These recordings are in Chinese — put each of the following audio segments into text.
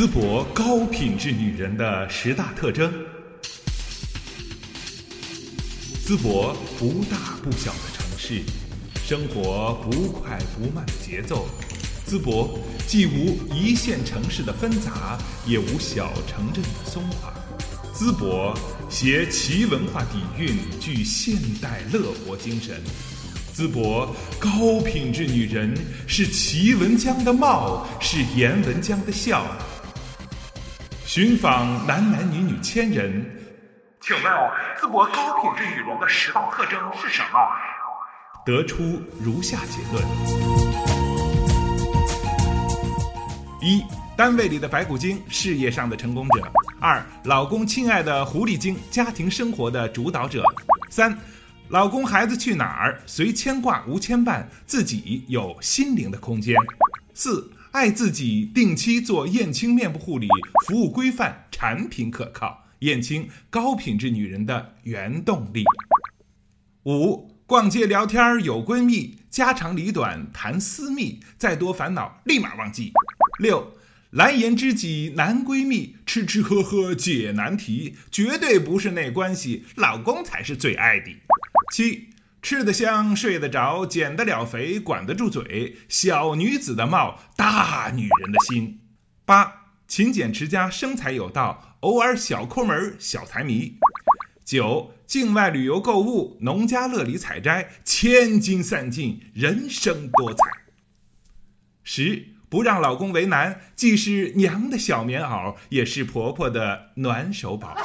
淄博高品质女人的十大特征。淄博不大不小的城市，生活不快不慢的节奏。淄博既无一线城市的纷杂，也无小城镇的松垮。淄博携齐文化底蕴，具现代乐活精神。淄博高品质女人是齐文江的貌，是颜文江的笑。寻访男男女女千人，请问淄博高品质羽绒的十大特征是什么？得出如下结论：一、单位里的白骨精，事业上的成功者；二、老公亲爱的狐狸精，家庭生活的主导者；三、老公孩子去哪儿，随牵挂无牵绊，自己有心灵的空间；四。爱自己，定期做燕青面部护理，服务规范，产品可靠。燕青高品质女人的原动力。五，逛街聊天有闺蜜，家长里短谈私密，再多烦恼立马忘记。六，蓝颜知己男闺蜜，吃吃喝喝解难题，绝对不是那关系，老公才是最爱的。七。吃得香，睡得着，减得了肥，管得住嘴。小女子的貌，大女人的心。八，勤俭持家，生财有道，偶尔小抠门，小财迷。九，境外旅游购物，农家乐里采摘，千金散尽，人生多彩。十，不让老公为难，既是娘的小棉袄，也是婆婆的暖手宝。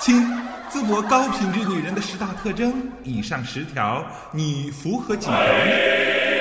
亲，淄博高品质女人的十大特征，以上十条，你符合几条呢？